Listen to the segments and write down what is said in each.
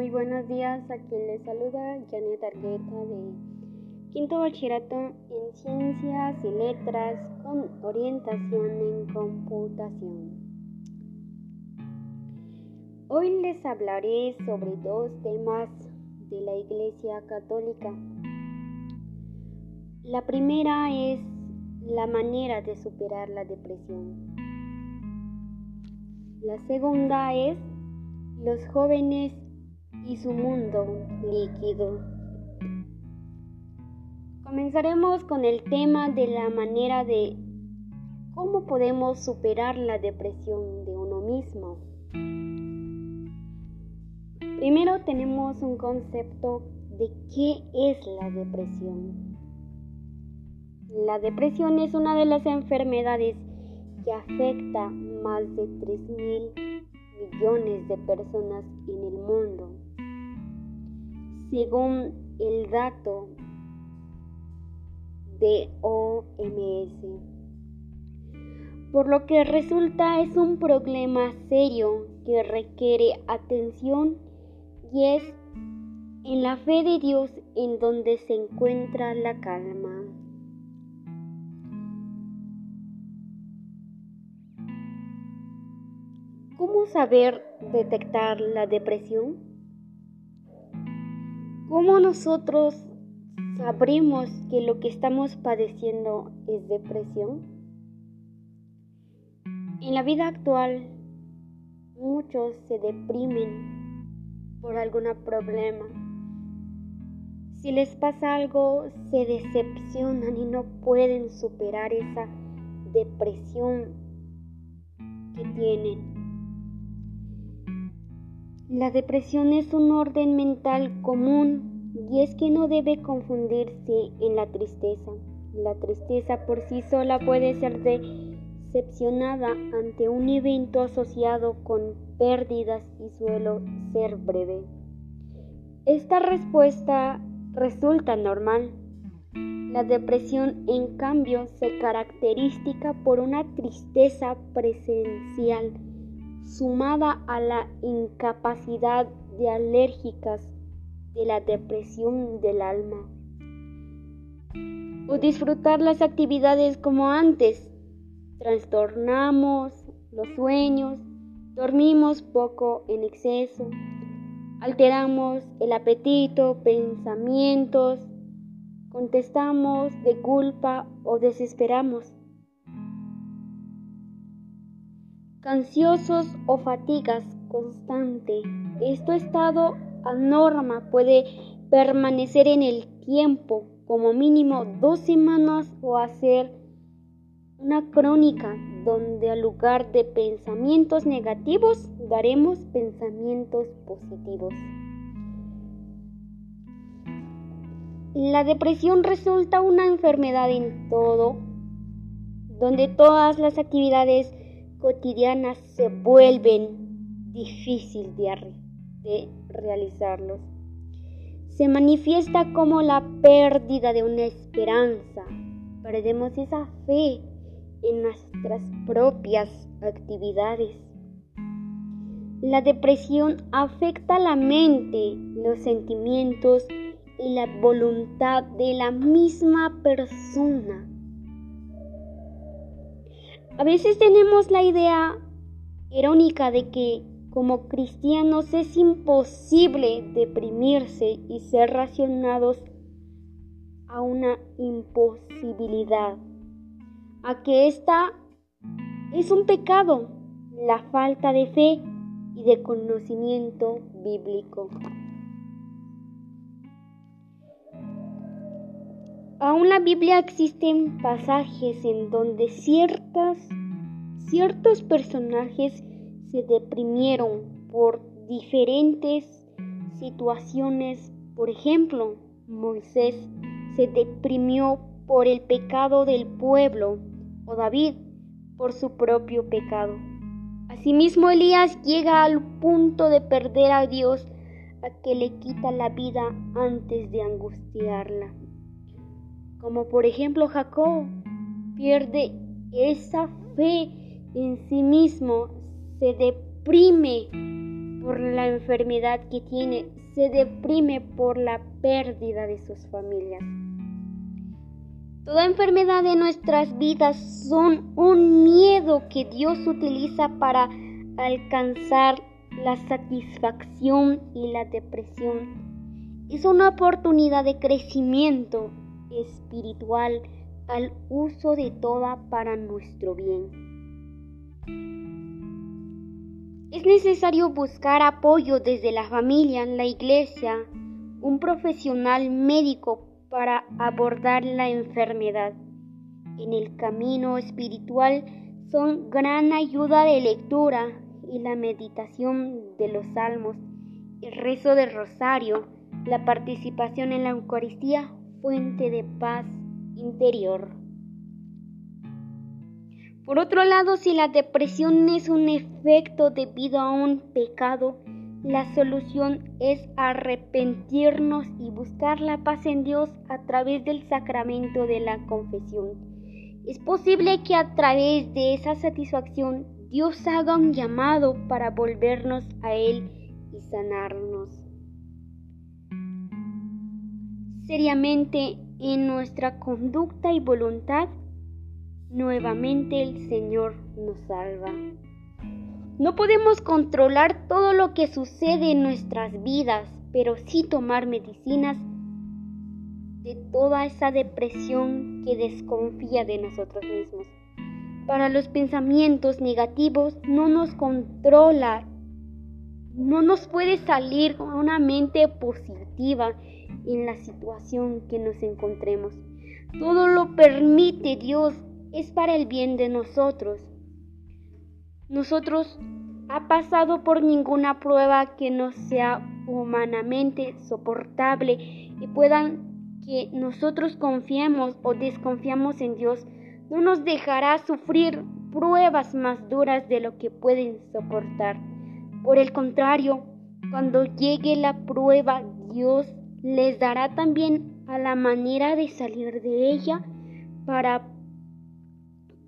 Muy buenos días, a quien les saluda Janet Argueta de Quinto Bachillerato en Ciencias y Letras con orientación en computación. Hoy les hablaré sobre dos temas de la Iglesia Católica. La primera es la manera de superar la depresión. La segunda es los jóvenes y su mundo líquido. Comenzaremos con el tema de la manera de cómo podemos superar la depresión de uno mismo. Primero tenemos un concepto de qué es la depresión. La depresión es una de las enfermedades que afecta más de 3.000 millones de personas en el mundo, según el dato de OMS. Por lo que resulta es un problema serio que requiere atención y es en la fe de Dios en donde se encuentra la calma. ¿Cómo saber detectar la depresión? ¿Cómo nosotros sabremos que lo que estamos padeciendo es depresión? En la vida actual, muchos se deprimen por algún problema. Si les pasa algo, se decepcionan y no pueden superar esa depresión que tienen. La depresión es un orden mental común y es que no debe confundirse en la tristeza. La tristeza por sí sola puede ser decepcionada ante un evento asociado con pérdidas y suele ser breve. Esta respuesta resulta normal. La depresión, en cambio, se caracteriza por una tristeza presencial sumada a la incapacidad de alérgicas de la depresión del alma. O disfrutar las actividades como antes. Trastornamos los sueños, dormimos poco en exceso, alteramos el apetito, pensamientos, contestamos de culpa o desesperamos. Canciosos o fatigas constante. Este estado anorma puede permanecer en el tiempo, como mínimo dos semanas o hacer una crónica donde al lugar de pensamientos negativos daremos pensamientos positivos. La depresión resulta una enfermedad en todo, donde todas las actividades cotidianas se vuelven difíciles de, de realizarlos. Se manifiesta como la pérdida de una esperanza. Perdemos esa fe en nuestras propias actividades. La depresión afecta la mente, los sentimientos y la voluntad de la misma persona. A veces tenemos la idea irónica de que como cristianos es imposible deprimirse y ser racionados a una imposibilidad, a que esta es un pecado, la falta de fe y de conocimiento bíblico. Aún la Biblia existen pasajes en donde ciertas, ciertos personajes se deprimieron por diferentes situaciones. Por ejemplo, Moisés se deprimió por el pecado del pueblo o David por su propio pecado. Asimismo, Elías llega al punto de perder a Dios a que le quita la vida antes de angustiarla como por ejemplo Jacob, pierde esa fe en sí mismo, se deprime por la enfermedad que tiene, se deprime por la pérdida de sus familias. Toda enfermedad de nuestras vidas son un miedo que Dios utiliza para alcanzar la satisfacción y la depresión. Es una oportunidad de crecimiento espiritual al uso de toda para nuestro bien. Es necesario buscar apoyo desde la familia, la iglesia, un profesional médico para abordar la enfermedad. En el camino espiritual son gran ayuda de lectura y la meditación de los salmos, el rezo del rosario, la participación en la Eucaristía, fuente de paz interior. Por otro lado, si la depresión es un efecto debido a un pecado, la solución es arrepentirnos y buscar la paz en Dios a través del sacramento de la confesión. Es posible que a través de esa satisfacción Dios haga un llamado para volvernos a Él y sanarnos. Seriamente en nuestra conducta y voluntad nuevamente el Señor nos salva. No podemos controlar todo lo que sucede en nuestras vidas, pero sí tomar medicinas de toda esa depresión que desconfía de nosotros mismos. Para los pensamientos negativos no nos controla, no nos puede salir con una mente positiva en la situación que nos encontremos. Todo lo permite Dios es para el bien de nosotros. Nosotros ha pasado por ninguna prueba que no sea humanamente soportable y puedan que nosotros confiemos o desconfiamos en Dios, no nos dejará sufrir pruebas más duras de lo que pueden soportar. Por el contrario, cuando llegue la prueba, Dios les dará también a la manera de salir de ella para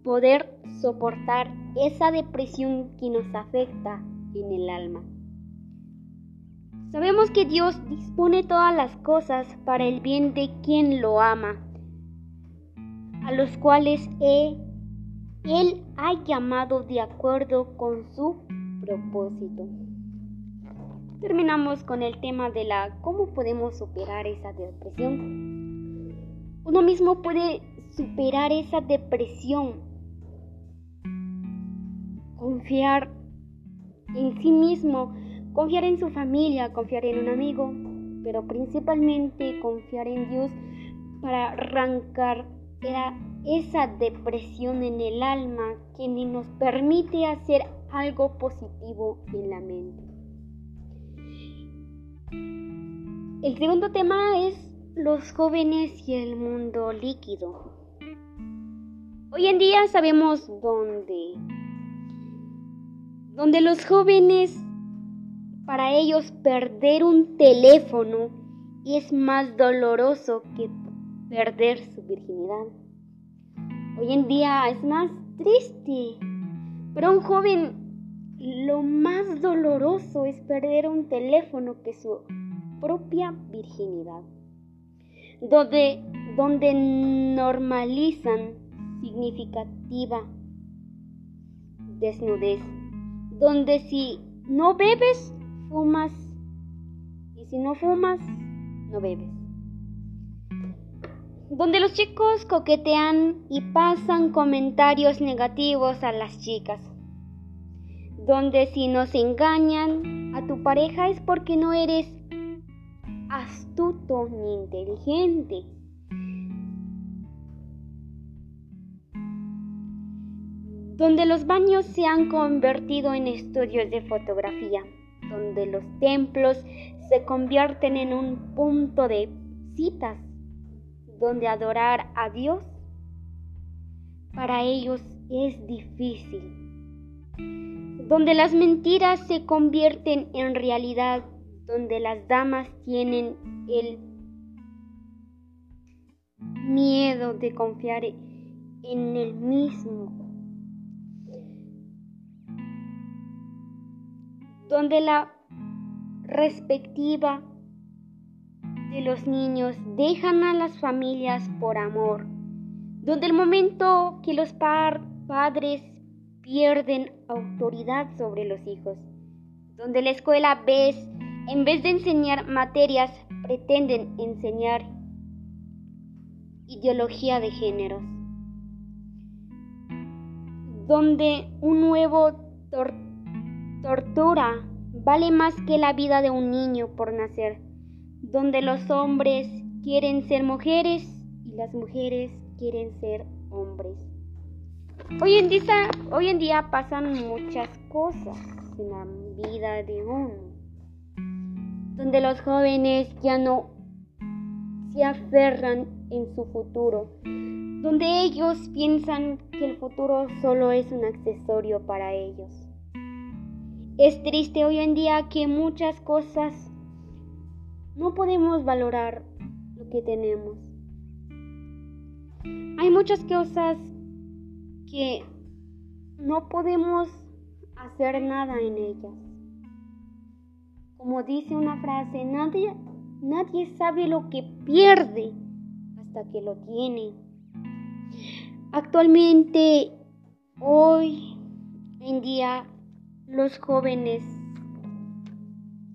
poder soportar esa depresión que nos afecta en el alma. Sabemos que Dios dispone todas las cosas para el bien de quien lo ama, a los cuales Él ha llamado de acuerdo con su propósito. Terminamos con el tema de la cómo podemos superar esa depresión. Uno mismo puede superar esa depresión confiar en sí mismo, confiar en su familia, confiar en un amigo, pero principalmente confiar en Dios para arrancar esa depresión en el alma que ni nos permite hacer algo positivo en la mente. El segundo tema es los jóvenes y el mundo líquido. Hoy en día sabemos dónde donde los jóvenes, para ellos perder un teléfono es más doloroso que perder su virginidad. Hoy en día es más triste. Para un joven lo más doloroso es perder un teléfono que su propia virginidad. Donde, donde normalizan significativa desnudez donde si no bebes, fumas, y si no fumas, no bebes. Donde los chicos coquetean y pasan comentarios negativos a las chicas. Donde si nos engañan a tu pareja es porque no eres astuto ni inteligente. donde los baños se han convertido en estudios de fotografía, donde los templos se convierten en un punto de citas, donde adorar a Dios para ellos es difícil, donde las mentiras se convierten en realidad, donde las damas tienen el miedo de confiar en el mismo. Donde la respectiva de los niños dejan a las familias por amor, donde el momento que los padres pierden autoridad sobre los hijos, donde la escuela en vez de enseñar materias, pretenden enseñar ideología de géneros, donde un nuevo tortura vale más que la vida de un niño por nacer. Donde los hombres quieren ser mujeres y las mujeres quieren ser hombres. Hoy en día, hoy en día pasan muchas cosas en la vida de uno, donde los jóvenes ya no se aferran en su futuro, donde ellos piensan que el futuro solo es un accesorio para ellos. Es triste hoy en día que muchas cosas no podemos valorar lo que tenemos. Hay muchas cosas que no podemos hacer nada en ellas. Como dice una frase, nadie, nadie sabe lo que pierde hasta que lo tiene. Actualmente, hoy en día, los jóvenes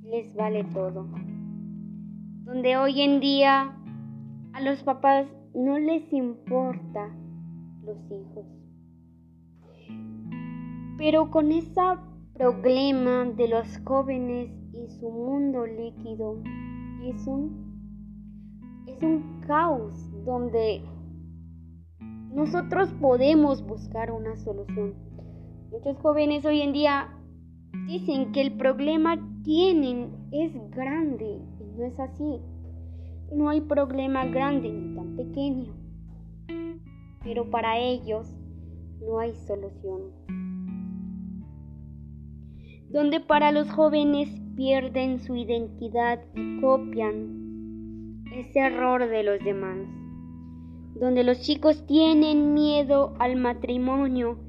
les vale todo donde hoy en día a los papás no les importa los hijos. Pero con ese problema de los jóvenes y su mundo líquido es un es un caos donde nosotros podemos buscar una solución. Muchos jóvenes hoy en día dicen que el problema tienen es grande no es así. No hay problema grande ni tan pequeño. Pero para ellos no hay solución. Donde para los jóvenes pierden su identidad y copian ese error de los demás. Donde los chicos tienen miedo al matrimonio,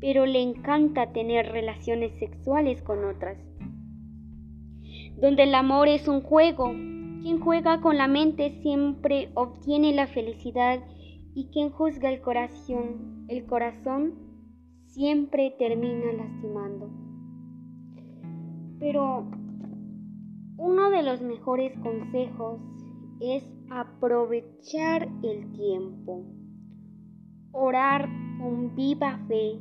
pero le encanta tener relaciones sexuales con otras donde el amor es un juego. Quien juega con la mente siempre obtiene la felicidad y quien juzga el corazón, el corazón siempre termina lastimando. Pero uno de los mejores consejos es aprovechar el tiempo, orar con viva fe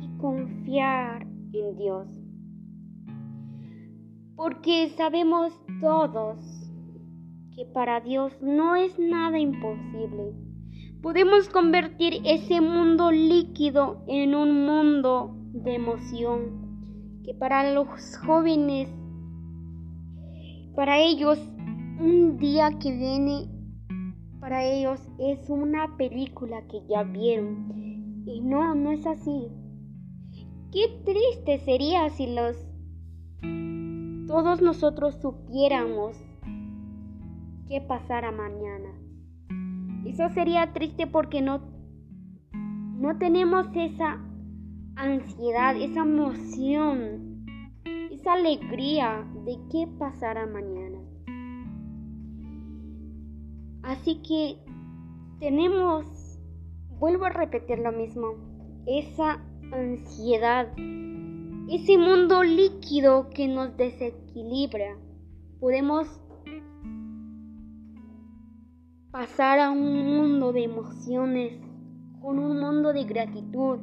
y confiar en Dios porque sabemos todos que para Dios no es nada imposible. Podemos convertir ese mundo líquido en un mundo de emoción, que para los jóvenes, para ellos, un día que viene, para ellos es una película que ya vieron. Y no, no es así. Qué triste sería si los todos nosotros supiéramos qué pasará mañana. Eso sería triste porque no, no tenemos esa ansiedad, esa emoción, esa alegría de qué pasará mañana. Así que tenemos, vuelvo a repetir lo mismo, esa ansiedad ese mundo líquido que nos desequilibra. Podemos pasar a un mundo de emociones, con un mundo de gratitud,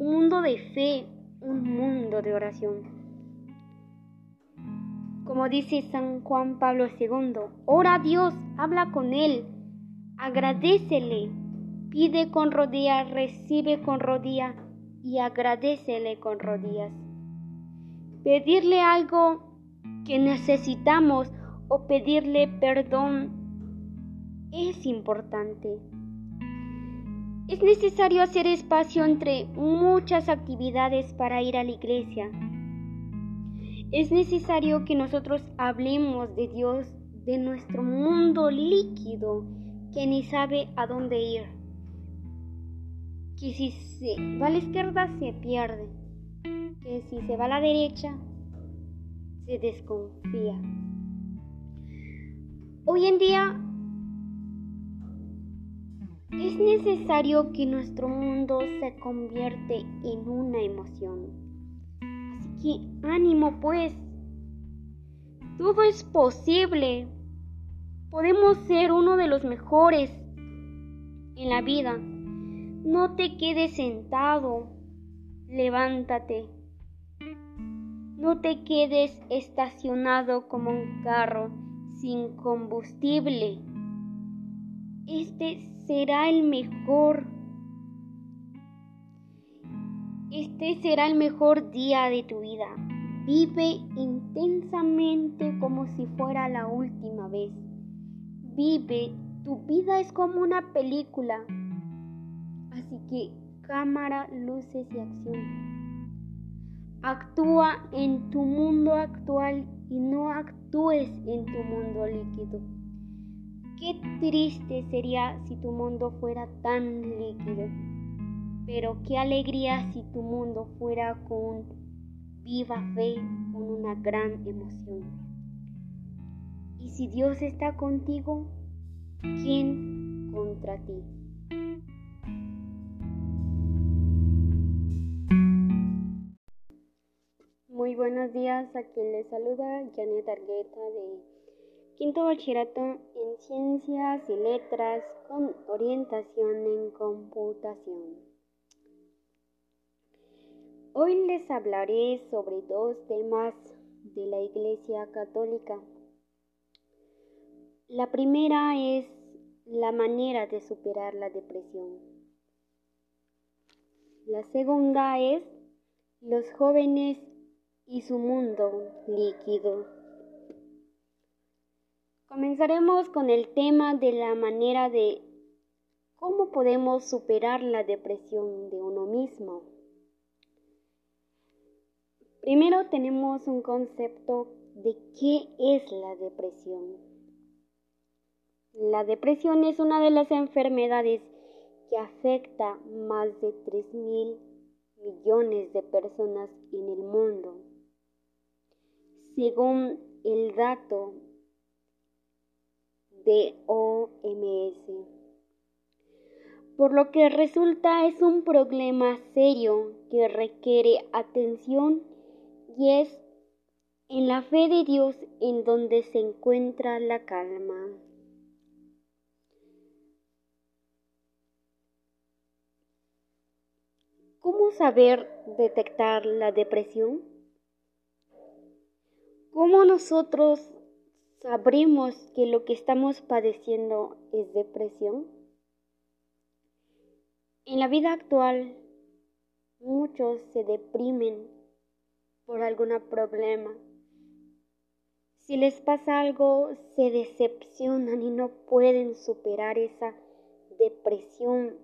un mundo de fe, un mundo de oración. Como dice San Juan Pablo II, ora a Dios, habla con Él, agradecele, pide con rodillas, recibe con rodillas y agradecele con rodillas pedirle algo que necesitamos o pedirle perdón es importante. Es necesario hacer espacio entre muchas actividades para ir a la iglesia. Es necesario que nosotros hablemos de Dios, de nuestro mundo líquido que ni sabe a dónde ir. Que si se va a la izquierda se pierde que si se va a la derecha, se desconfía. Hoy en día es necesario que nuestro mundo se convierte en una emoción. Así que ánimo pues. Todo es posible. Podemos ser uno de los mejores en la vida. No te quedes sentado. Levántate. No te quedes estacionado como un carro sin combustible. Este será el mejor. Este será el mejor día de tu vida. Vive intensamente como si fuera la última vez. Vive, tu vida es como una película. Así que cámara, luces y acción. Actúa en tu mundo actual y no actúes en tu mundo líquido. Qué triste sería si tu mundo fuera tan líquido, pero qué alegría si tu mundo fuera con viva fe, con una gran emoción. Y si Dios está contigo, ¿quién contra ti? Muy buenos días, a quien les saluda Janet Argueta de Quinto bachillerato en Ciencias y Letras con orientación en computación. Hoy les hablaré sobre dos temas de la Iglesia Católica. La primera es la manera de superar la depresión. La segunda es los jóvenes y su mundo líquido. Comenzaremos con el tema de la manera de cómo podemos superar la depresión de uno mismo. Primero tenemos un concepto de qué es la depresión. La depresión es una de las enfermedades que afecta más de 3 mil millones de personas en el mundo. Según el dato de OMS. Por lo que resulta es un problema serio que requiere atención y es en la fe de Dios en donde se encuentra la calma. ¿Cómo saber detectar la depresión? ¿Cómo nosotros ¿Sabremos que lo que estamos padeciendo es depresión? En la vida actual, muchos se deprimen por algún problema. Si les pasa algo, se decepcionan y no pueden superar esa depresión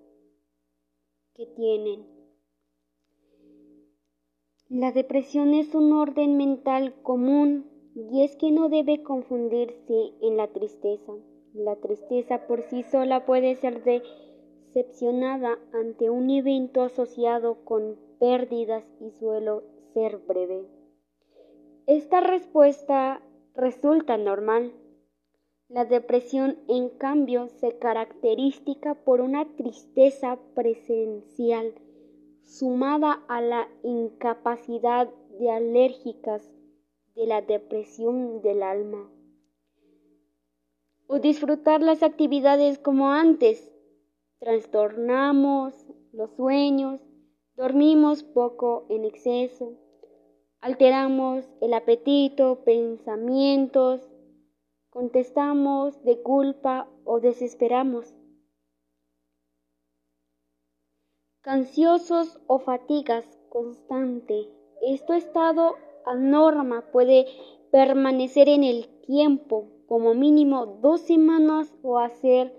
que tienen. La depresión es un orden mental común y es que no debe confundirse en la tristeza. La tristeza por sí sola puede ser decepcionada ante un evento asociado con pérdidas y suele ser breve. Esta respuesta resulta normal. La depresión, en cambio, se caracteriza por una tristeza presencial sumada a la incapacidad de alérgicas de la depresión del alma. O disfrutar las actividades como antes. Trastornamos los sueños, dormimos poco en exceso, alteramos el apetito, pensamientos, contestamos de culpa o desesperamos. Canciosos o fatigas constante. Esto estado norma puede permanecer en el tiempo como mínimo dos semanas o hacer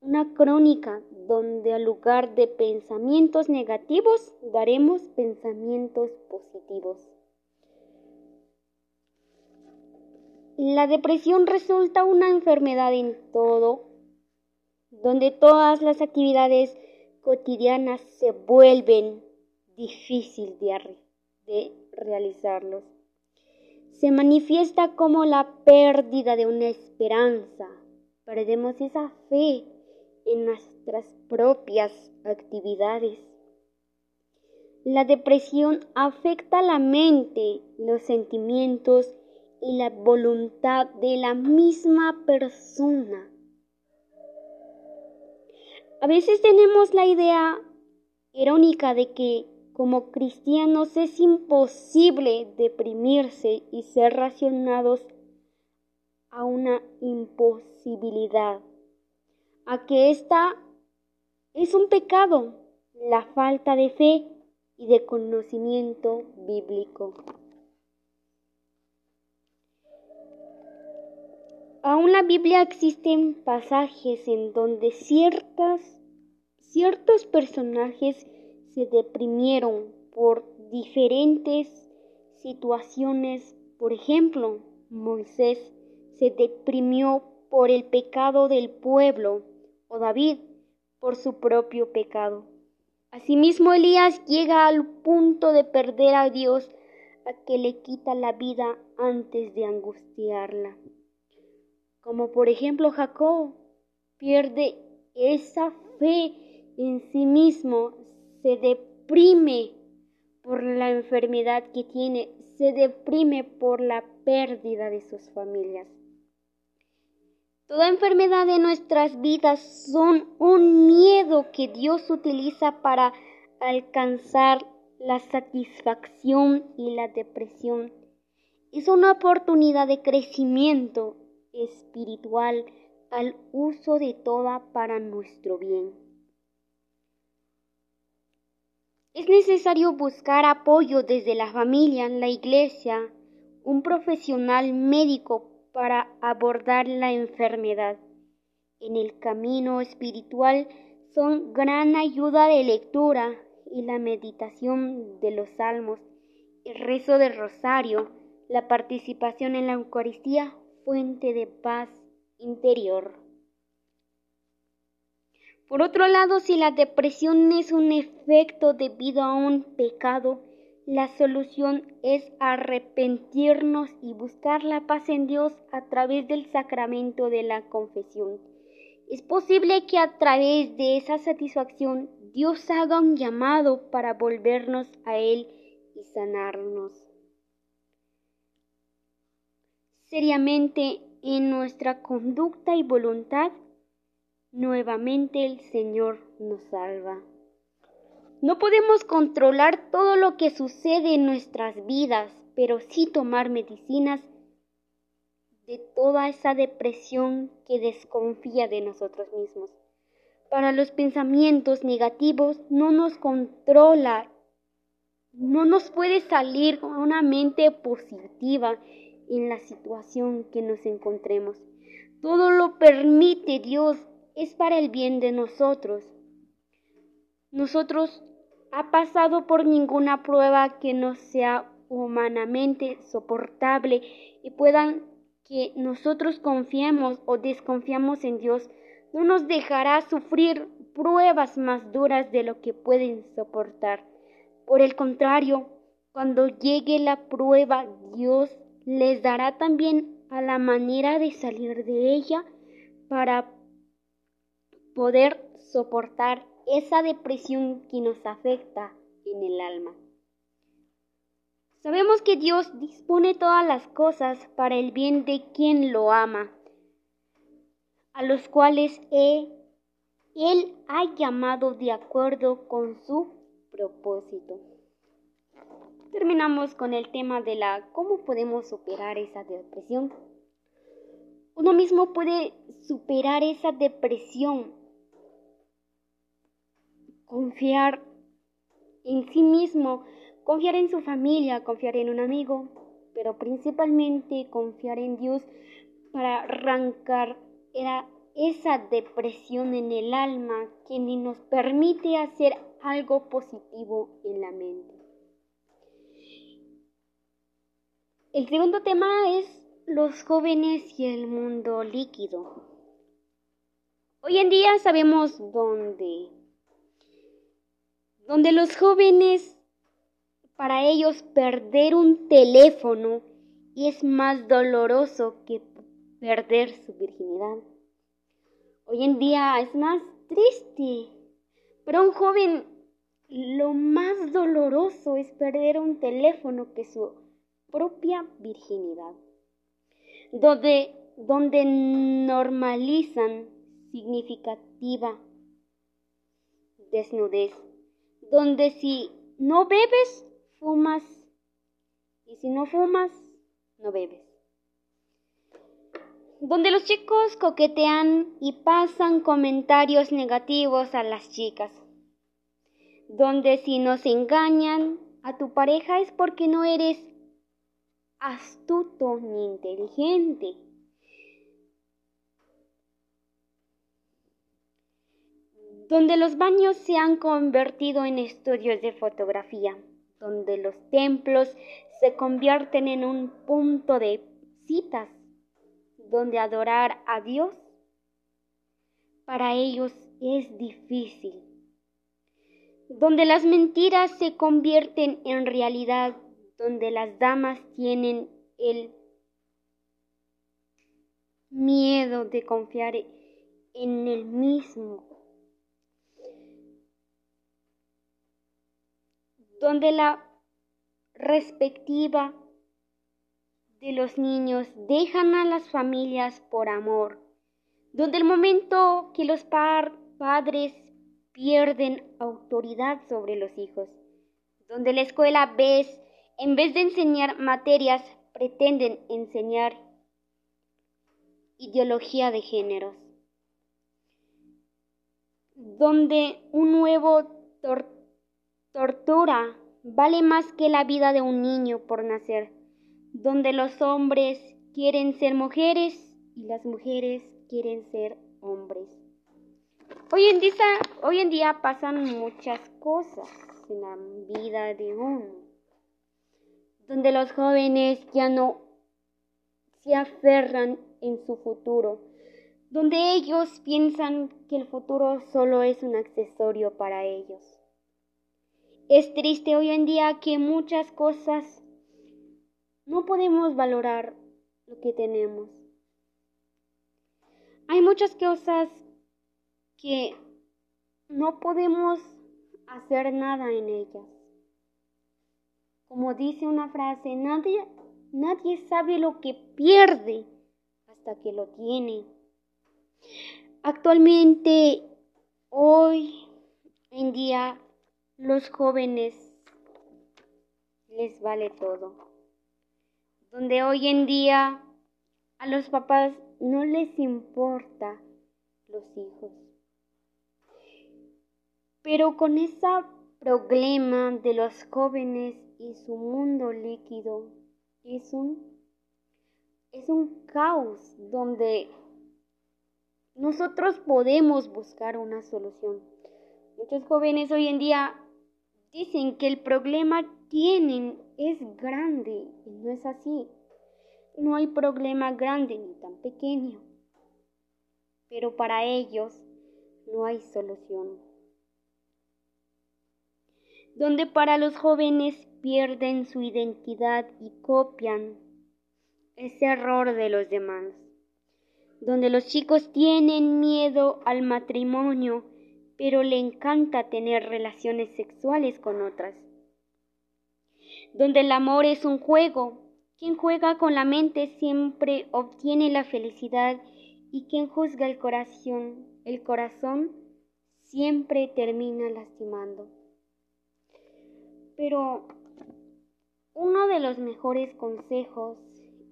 una crónica donde al lugar de pensamientos negativos daremos pensamientos positivos. La depresión resulta una enfermedad en todo, donde todas las actividades cotidianas se vuelven difíciles de, de realizarlos. se manifiesta como la pérdida de una esperanza. Perdemos esa fe en nuestras propias actividades. La depresión afecta la mente, los sentimientos y la voluntad de la misma persona. A veces tenemos la idea irónica de que como cristianos es imposible deprimirse y ser racionados a una imposibilidad, a que esta es un pecado, la falta de fe y de conocimiento bíblico. Aún la Biblia existen pasajes en donde ciertas, ciertos personajes se deprimieron por diferentes situaciones. Por ejemplo, Moisés se deprimió por el pecado del pueblo o David por su propio pecado. Asimismo, Elías llega al punto de perder a Dios a que le quita la vida antes de angustiarla como por ejemplo Jacob, pierde esa fe en sí mismo, se deprime por la enfermedad que tiene, se deprime por la pérdida de sus familias. Toda enfermedad de nuestras vidas son un miedo que Dios utiliza para alcanzar la satisfacción y la depresión. Es una oportunidad de crecimiento espiritual al uso de toda para nuestro bien. Es necesario buscar apoyo desde la familia, la iglesia, un profesional médico para abordar la enfermedad. En el camino espiritual son gran ayuda de lectura y la meditación de los salmos, el rezo del rosario, la participación en la Eucaristía fuente de paz interior. Por otro lado, si la depresión es un efecto debido a un pecado, la solución es arrepentirnos y buscar la paz en Dios a través del sacramento de la confesión. Es posible que a través de esa satisfacción Dios haga un llamado para volvernos a Él y sanarnos seriamente en nuestra conducta y voluntad, nuevamente el Señor nos salva. No podemos controlar todo lo que sucede en nuestras vidas, pero sí tomar medicinas de toda esa depresión que desconfía de nosotros mismos. Para los pensamientos negativos no nos controla, no nos puede salir una mente positiva en la situación que nos encontremos. Todo lo permite Dios, es para el bien de nosotros. Nosotros ha pasado por ninguna prueba que no sea humanamente soportable y puedan que nosotros confiemos o desconfiamos en Dios, no nos dejará sufrir pruebas más duras de lo que pueden soportar. Por el contrario, cuando llegue la prueba, Dios les dará también a la manera de salir de ella para poder soportar esa depresión que nos afecta en el alma. Sabemos que Dios dispone todas las cosas para el bien de quien lo ama, a los cuales Él ha llamado de acuerdo con su propósito terminamos con el tema de la cómo podemos superar esa depresión. Uno mismo puede superar esa depresión, confiar en sí mismo, confiar en su familia, confiar en un amigo, pero principalmente confiar en Dios para arrancar esa depresión en el alma que ni nos permite hacer algo positivo en la mente. El segundo tema es los jóvenes y el mundo líquido. Hoy en día sabemos dónde, donde los jóvenes, para ellos perder un teléfono es más doloroso que perder su virginidad. Hoy en día es más triste. Para un joven lo más doloroso es perder un teléfono que su propia virginidad. Donde, donde normalizan significativa desnudez. Donde si no bebes, fumas. Y si no fumas, no bebes donde los chicos coquetean y pasan comentarios negativos a las chicas, donde si nos engañan a tu pareja es porque no eres astuto ni inteligente. Donde los baños se han convertido en estudios de fotografía, donde los templos se convierten en un punto de citas donde adorar a Dios para ellos es difícil, donde las mentiras se convierten en realidad, donde las damas tienen el miedo de confiar en el mismo, donde la respectiva de los niños dejan a las familias por amor, donde el momento que los padres pierden autoridad sobre los hijos, donde la escuela ves, en vez de enseñar materias, pretenden enseñar ideología de géneros, donde un nuevo tortura vale más que la vida de un niño por nacer donde los hombres quieren ser mujeres y las mujeres quieren ser hombres. Hoy en día, hoy en día pasan muchas cosas en la vida de uno, donde los jóvenes ya no se aferran en su futuro, donde ellos piensan que el futuro solo es un accesorio para ellos. Es triste hoy en día que muchas cosas no podemos valorar lo que tenemos. Hay muchas cosas que no podemos hacer nada en ellas. Como dice una frase, nadie, nadie sabe lo que pierde hasta que lo tiene. Actualmente, hoy en día, los jóvenes les vale todo donde hoy en día a los papás no les importa los hijos. Pero con ese problema de los jóvenes y su mundo líquido es un es un caos donde nosotros podemos buscar una solución. Muchos jóvenes hoy en día dicen que el problema tienen es grande y no es así. No hay problema grande ni tan pequeño, pero para ellos no hay solución. Donde para los jóvenes pierden su identidad y copian ese error de los demás. Donde los chicos tienen miedo al matrimonio, pero le encanta tener relaciones sexuales con otras donde el amor es un juego. Quien juega con la mente siempre obtiene la felicidad y quien juzga el corazón, el corazón siempre termina lastimando. Pero uno de los mejores consejos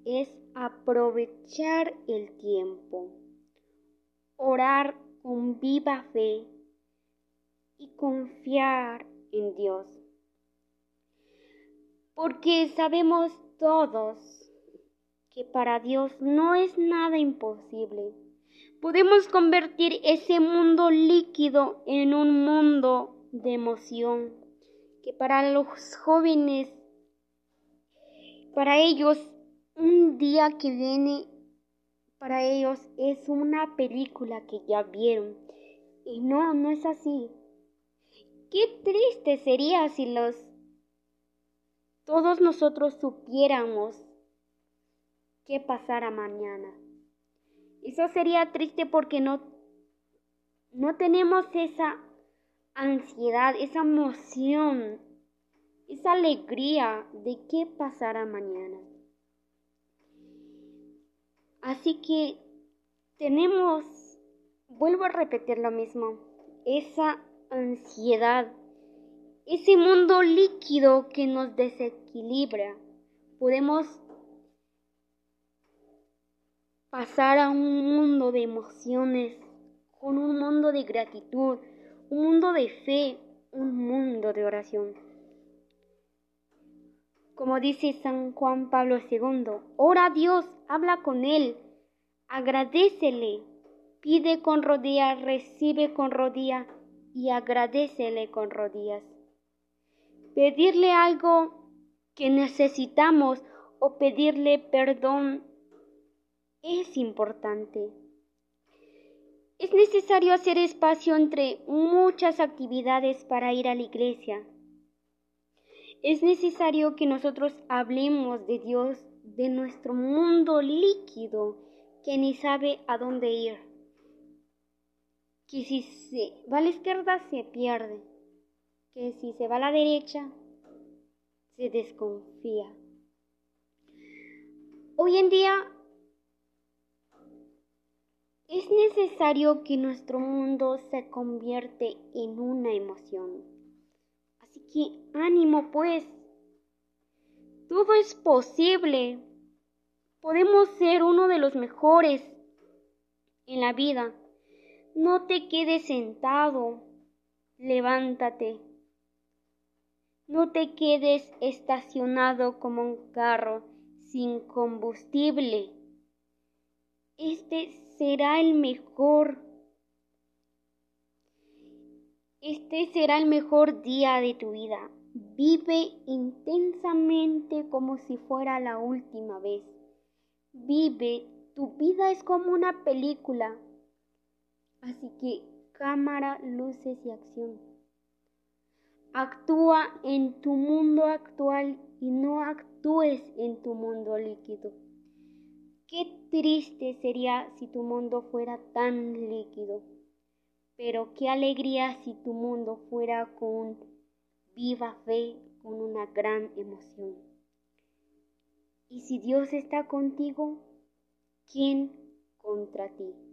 es aprovechar el tiempo, orar con viva fe y confiar en Dios porque sabemos todos que para Dios no es nada imposible. Podemos convertir ese mundo líquido en un mundo de emoción, que para los jóvenes, para ellos, un día que viene, para ellos es una película que ya vieron. Y no, no es así. Qué triste sería si los todos nosotros supiéramos qué pasará mañana. Eso sería triste porque no, no tenemos esa ansiedad, esa emoción, esa alegría de qué pasará mañana. Así que tenemos, vuelvo a repetir lo mismo, esa ansiedad, ese mundo líquido que nos desequilibra. Podemos pasar a un mundo de emociones, con un mundo de gratitud, un mundo de fe, un mundo de oración. Como dice San Juan Pablo II, ora a Dios, habla con Él, agradecele, pide con rodillas, recibe con rodillas y agradecele con rodillas. Pedirle algo que necesitamos o pedirle perdón es importante. Es necesario hacer espacio entre muchas actividades para ir a la iglesia. Es necesario que nosotros hablemos de Dios, de nuestro mundo líquido que ni sabe a dónde ir. Que si se va a la izquierda se pierde. Que si se va a la derecha se desconfía. Hoy en día es necesario que nuestro mundo se convierte en una emoción. Así que ánimo pues. Todo es posible. Podemos ser uno de los mejores en la vida. No te quedes sentado. Levántate. No te quedes estacionado como un carro sin combustible. Este será el mejor. Este será el mejor día de tu vida. Vive intensamente como si fuera la última vez. Vive, tu vida es como una película. Así que cámara, luces y acción. Actúa en tu mundo actual y no actúes en tu mundo líquido. Qué triste sería si tu mundo fuera tan líquido, pero qué alegría si tu mundo fuera con viva fe, con una gran emoción. Y si Dios está contigo, ¿quién contra ti?